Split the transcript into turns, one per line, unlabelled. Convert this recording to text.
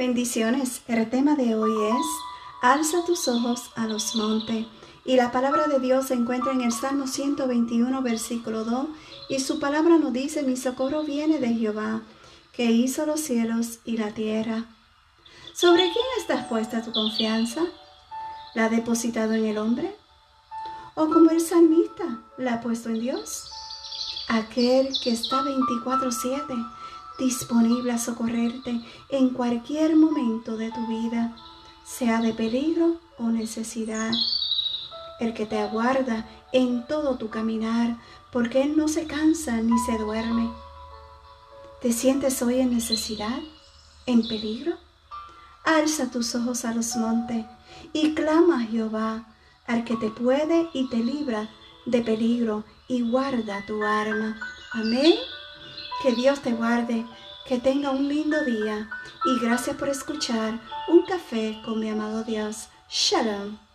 Bendiciones. El tema de hoy es Alza tus ojos a los montes. Y la palabra de Dios se encuentra en el Salmo 121, versículo 2. Y su palabra nos dice, mi socorro viene de Jehová, que hizo los cielos y la tierra. ¿Sobre quién estás puesta tu confianza? ¿La ha depositado en el hombre? ¿O como el salmista la ha puesto en Dios? Aquel que está 24/7 disponible a socorrerte en cualquier momento de tu vida, sea de peligro o necesidad. El que te aguarda en todo tu caminar, porque Él no se cansa ni se duerme. ¿Te sientes hoy en necesidad? ¿En peligro? Alza tus ojos a los montes y clama a Jehová, al que te puede y te libra de peligro y guarda tu arma. Amén. Que Dios te guarde, que tenga un lindo día y gracias por escuchar Un Café con mi amado Dios. Shalom.